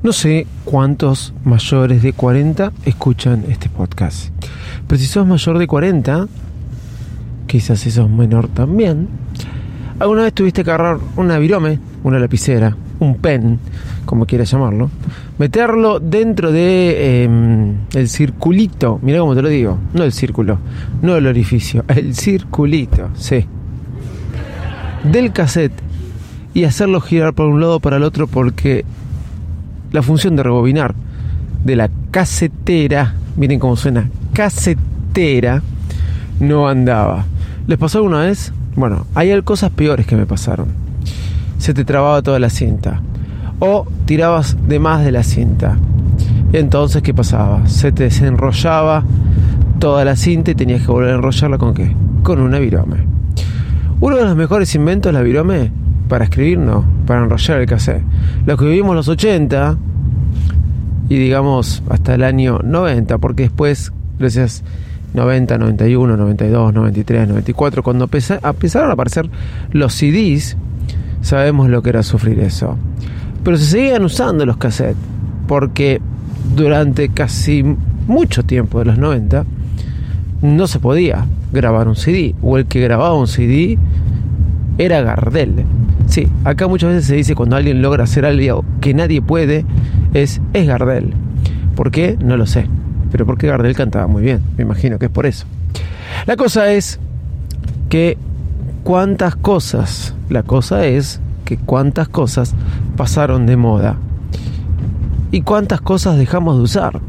No sé cuántos mayores de 40 escuchan este podcast. Pero si sos mayor de 40, quizás si sos menor también, alguna vez tuviste que agarrar una virome, una lapicera, un pen, como quieras llamarlo, meterlo dentro de eh, el circulito, mira cómo te lo digo, no el círculo, no el orificio, el circulito, sí, del cassette y hacerlo girar por un lado para el otro porque la función de rebobinar de la casetera, miren cómo suena, casetera, no andaba. ¿Les pasó alguna vez? Bueno, hay cosas peores que me pasaron. Se te trababa toda la cinta. O tirabas de más de la cinta. Entonces, ¿qué pasaba? Se te desenrollaba toda la cinta y tenías que volver a enrollarla con qué? Con una virome. Uno de los mejores inventos de la virome para escribir, no, para enrollar el cassette. Lo que vivimos los 80 y digamos hasta el año 90, porque después, gracias 90, 91, 92, 93, 94, cuando empezaron a aparecer los CDs, sabemos lo que era sufrir eso. Pero se seguían usando los cassettes, porque durante casi mucho tiempo de los 90 no se podía grabar un CD, o el que grababa un CD era Gardel. Sí, acá muchas veces se dice cuando alguien logra hacer algo que nadie puede, es, es Gardel. ¿Por qué? No lo sé. Pero porque Gardel cantaba muy bien, me imagino que es por eso. La cosa es que cuántas cosas, la cosa es que cuántas cosas pasaron de moda y cuántas cosas dejamos de usar.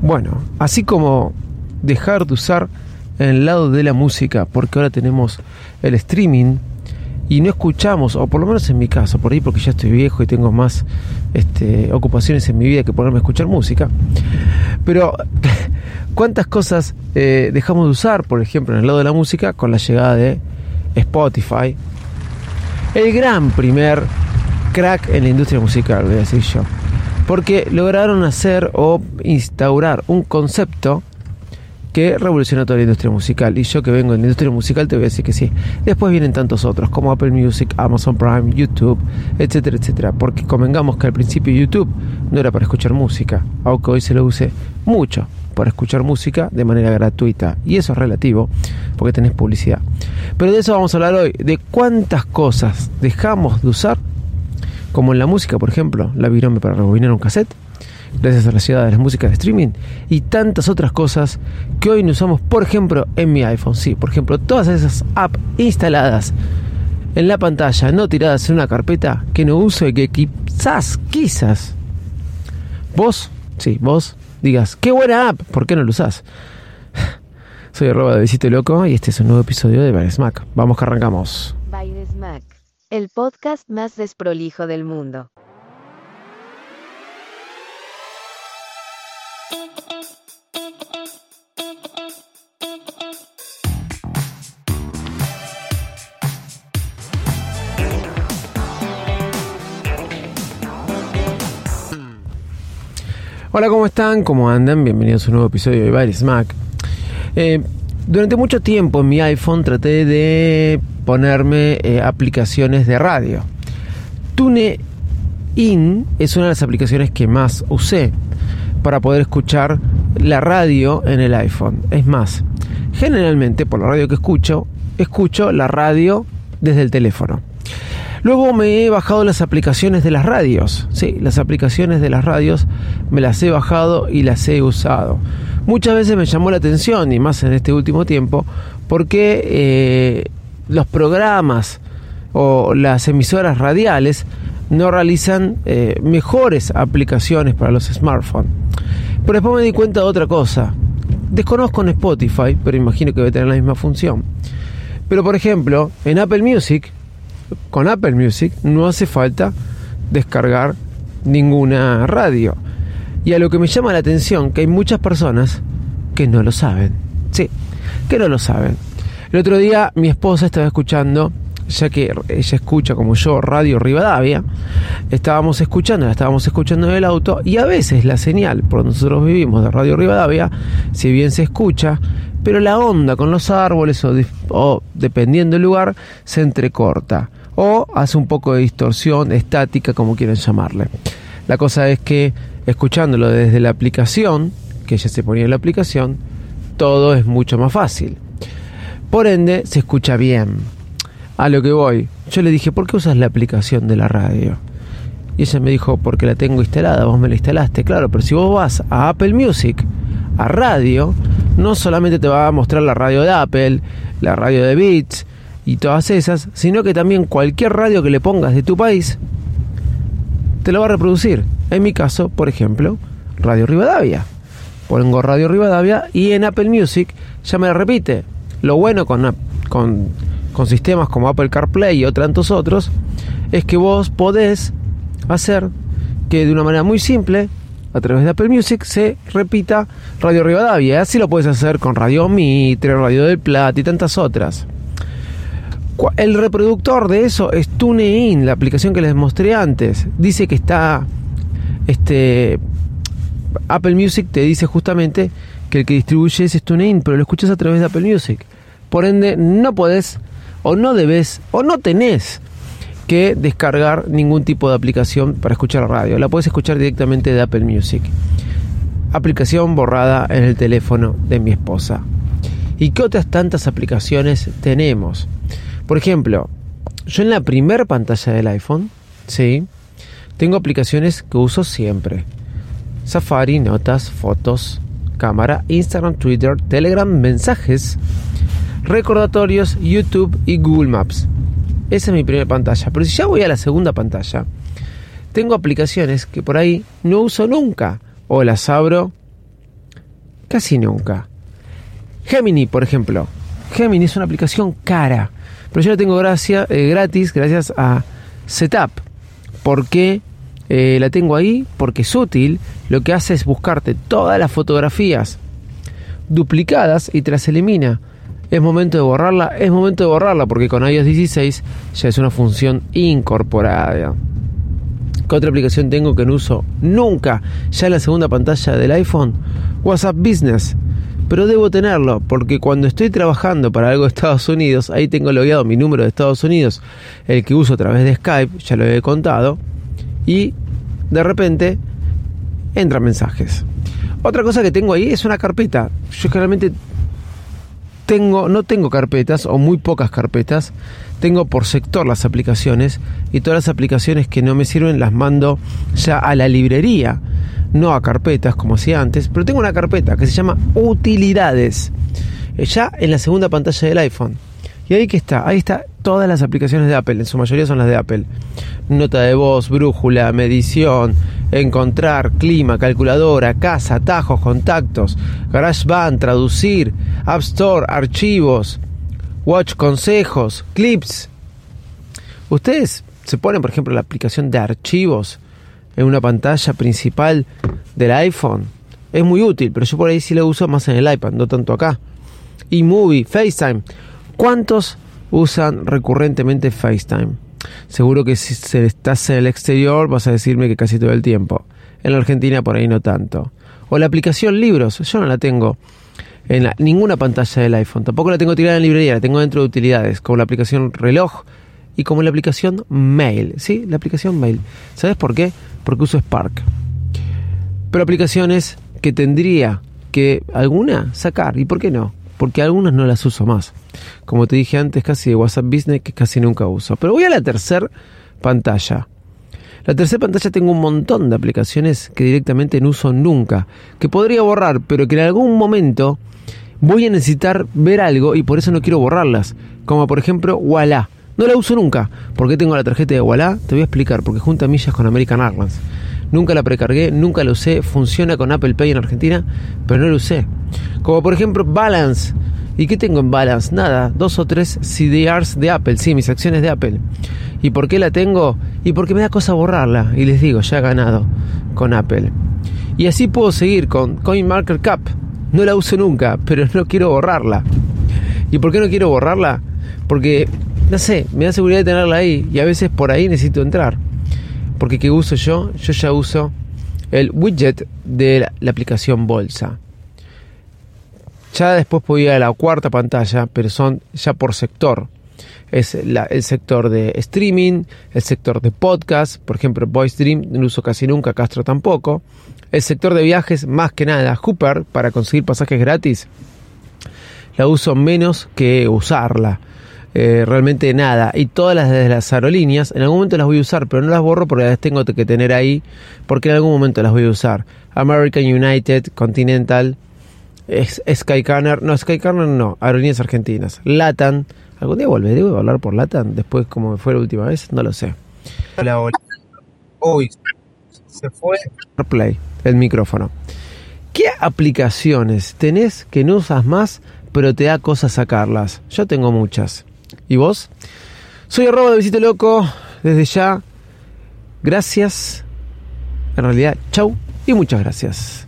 Bueno, así como dejar de usar el lado de la música, porque ahora tenemos el streaming y no escuchamos, o por lo menos en mi caso, por ahí porque ya estoy viejo y tengo más este, ocupaciones en mi vida que ponerme a escuchar música, pero ¿cuántas cosas eh, dejamos de usar, por ejemplo, en el lado de la música, con la llegada de Spotify? El gran primer crack en la industria musical, voy a decir yo. Porque lograron hacer o instaurar un concepto que revolucionó toda la industria musical. Y yo que vengo de la industria musical te voy a decir que sí. Después vienen tantos otros como Apple Music, Amazon Prime, YouTube, etcétera, etcétera. Porque convengamos que al principio YouTube no era para escuchar música, aunque hoy se lo use mucho para escuchar música de manera gratuita. Y eso es relativo, porque tenés publicidad. Pero de eso vamos a hablar hoy, de cuántas cosas dejamos de usar, como en la música, por ejemplo, la virome para rebobinar un cassette, gracias a la ciudad de las músicas de streaming y tantas otras cosas que hoy no usamos, por ejemplo, en mi iPhone. Sí, por ejemplo, todas esas apps instaladas en la pantalla, no tiradas en una carpeta que no uso y que quizás, quizás, vos, sí, vos digas, qué buena app, ¿por qué no lo usás? Soy arroba de Besito Loco y este es un nuevo episodio de Baires Mac. Vamos que arrancamos. Baires Mac, el podcast más desprolijo del mundo. Hola, ¿cómo están? ¿Cómo andan? Bienvenidos a un nuevo episodio de Baires Mac. Eh, durante mucho tiempo en mi iPhone traté de ponerme eh, aplicaciones de radio. TuneIn es una de las aplicaciones que más usé para poder escuchar la radio en el iPhone. Es más, generalmente por la radio que escucho, escucho la radio desde el teléfono. Luego me he bajado las aplicaciones de las radios. Sí, las aplicaciones de las radios me las he bajado y las he usado. Muchas veces me llamó la atención, y más en este último tiempo, porque eh, los programas o las emisoras radiales no realizan eh, mejores aplicaciones para los smartphones. Pero después me di cuenta de otra cosa. Desconozco en Spotify, pero imagino que debe tener la misma función. Pero por ejemplo, en Apple Music con Apple Music no hace falta descargar ninguna radio. Y a lo que me llama la atención, que hay muchas personas que no lo saben. Sí, que no lo saben. El otro día mi esposa estaba escuchando, ya que ella escucha como yo Radio Rivadavia, estábamos escuchando, la estábamos escuchando en el auto y a veces la señal por nosotros vivimos de Radio Rivadavia, si bien se escucha, pero la onda con los árboles o, o dependiendo del lugar se entrecorta o hace un poco de distorsión estática, como quieran llamarle. La cosa es que escuchándolo desde la aplicación, que ya se ponía en la aplicación, todo es mucho más fácil. Por ende, se escucha bien. A lo que voy, yo le dije, ¿por qué usas la aplicación de la radio? Y ella me dijo, porque la tengo instalada, vos me la instalaste. Claro, pero si vos vas a Apple Music, a radio, no solamente te va a mostrar la radio de Apple, la radio de Beats, y todas esas, sino que también cualquier radio que le pongas de tu país te lo va a reproducir. En mi caso, por ejemplo, Radio Rivadavia. Pongo Radio Rivadavia y en Apple Music ya me la repite. Lo bueno con, con, con sistemas como Apple CarPlay y tantos otros es que vos podés hacer que de una manera muy simple a través de Apple Music se repita Radio Rivadavia. Así lo puedes hacer con Radio Mitre, Radio del Plata y tantas otras. El reproductor de eso es TuneIn, la aplicación que les mostré antes. Dice que está. Este. Apple Music te dice justamente que el que distribuye es TuneIn, pero lo escuchas a través de Apple Music. Por ende, no podés, o no debes, o no tenés que descargar ningún tipo de aplicación para escuchar radio. La puedes escuchar directamente de Apple Music. Aplicación borrada en el teléfono de mi esposa. ¿Y qué otras tantas aplicaciones tenemos? Por ejemplo, yo en la primera pantalla del iPhone, ¿sí? Tengo aplicaciones que uso siempre. Safari, notas, fotos, cámara, Instagram, Twitter, Telegram, mensajes, recordatorios, YouTube y Google Maps. Esa es mi primera pantalla. Pero si ya voy a la segunda pantalla, tengo aplicaciones que por ahí no uso nunca o las abro casi nunca. Gemini, por ejemplo. Gemini es una aplicación cara pero yo la tengo eh, gratis gracias a Setup. ¿Por qué eh, la tengo ahí? Porque es útil. Lo que hace es buscarte todas las fotografías duplicadas y te las elimina. Es momento de borrarla, es momento de borrarla porque con iOS 16 ya es una función incorporada. ¿Qué otra aplicación tengo que no uso nunca? Ya en la segunda pantalla del iPhone, WhatsApp Business pero debo tenerlo porque cuando estoy trabajando para algo de Estados Unidos, ahí tengo logueado mi número de Estados Unidos, el que uso a través de Skype, ya lo he contado, y de repente entran mensajes. Otra cosa que tengo ahí es una carpeta. Yo generalmente tengo, no tengo carpetas o muy pocas carpetas. Tengo por sector las aplicaciones y todas las aplicaciones que no me sirven las mando ya a la librería, no a carpetas como hacía antes, pero tengo una carpeta que se llama utilidades, eh, ya en la segunda pantalla del iPhone. Y ahí que está, ahí está todas las aplicaciones de Apple, en su mayoría son las de Apple. Nota de voz, brújula, medición, encontrar, clima, calculadora, casa, atajos, contactos, GarageBand, traducir, App Store, archivos, Watch, consejos, clips. Ustedes se ponen, por ejemplo, la aplicación de archivos en una pantalla principal del iPhone. Es muy útil, pero yo por ahí sí lo uso más en el iPad, no tanto acá. eMovie, FaceTime. ¿Cuántos usan recurrentemente FaceTime? Seguro que si estás en el exterior vas a decirme que casi todo el tiempo. En la Argentina por ahí no tanto. O la aplicación Libros, yo no la tengo en ninguna pantalla del iPhone. Tampoco la tengo tirada en la librería, la tengo dentro de utilidades, como la aplicación Reloj y como la aplicación Mail. ¿Sí? La aplicación Mail. ¿Sabes por qué? Porque uso Spark. Pero aplicaciones que tendría que alguna sacar. ¿Y por qué no? Porque algunas no las uso más. Como te dije antes, casi de WhatsApp Business que casi nunca uso. Pero voy a la tercera pantalla. La tercera pantalla tengo un montón de aplicaciones que directamente no uso nunca, que podría borrar, pero que en algún momento voy a necesitar ver algo y por eso no quiero borrarlas. Como por ejemplo Walla. No la uso nunca. ¿Por qué tengo la tarjeta de Walla? Te voy a explicar, porque junta millas con American Airlines. Nunca la precargué, nunca la usé. Funciona con Apple Pay en Argentina, pero no la usé. Como por ejemplo Balance. ¿Y qué tengo en Balance? Nada, dos o tres CDRs de Apple, sí, mis acciones de Apple. ¿Y por qué la tengo? Y porque me da cosa borrarla. Y les digo, ya he ganado con Apple. Y así puedo seguir con CoinMarketCap. No la uso nunca, pero no quiero borrarla. ¿Y por qué no quiero borrarla? Porque, no sé, me da seguridad de tenerla ahí y a veces por ahí necesito entrar. Porque ¿qué uso yo? Yo ya uso el widget de la aplicación Bolsa. Ya después puedo ir a la cuarta pantalla, pero son ya por sector. Es el sector de streaming, el sector de podcast, por ejemplo, Voice Dream no uso casi nunca, Castro tampoco. El sector de viajes, más que nada, Hooper, para conseguir pasajes gratis, la uso menos que usarla. Eh, realmente nada. Y todas las de las aerolíneas, en algún momento las voy a usar, pero no las borro porque las tengo que tener ahí, porque en algún momento las voy a usar. American United, Continental, Skycanner, no, Skycanner no, Aerolíneas Argentinas, Latan, algún día volveré a hablar por Latan, después como fue la última vez, no lo sé. Hola, hola. Uy, se fue. Play, el micrófono. ¿Qué aplicaciones tenés que no usas más, pero te da cosas sacarlas? Yo tengo muchas. ¿Y vos? Soy arroba de Visito Loco. Desde ya, gracias. En realidad, chau y muchas gracias.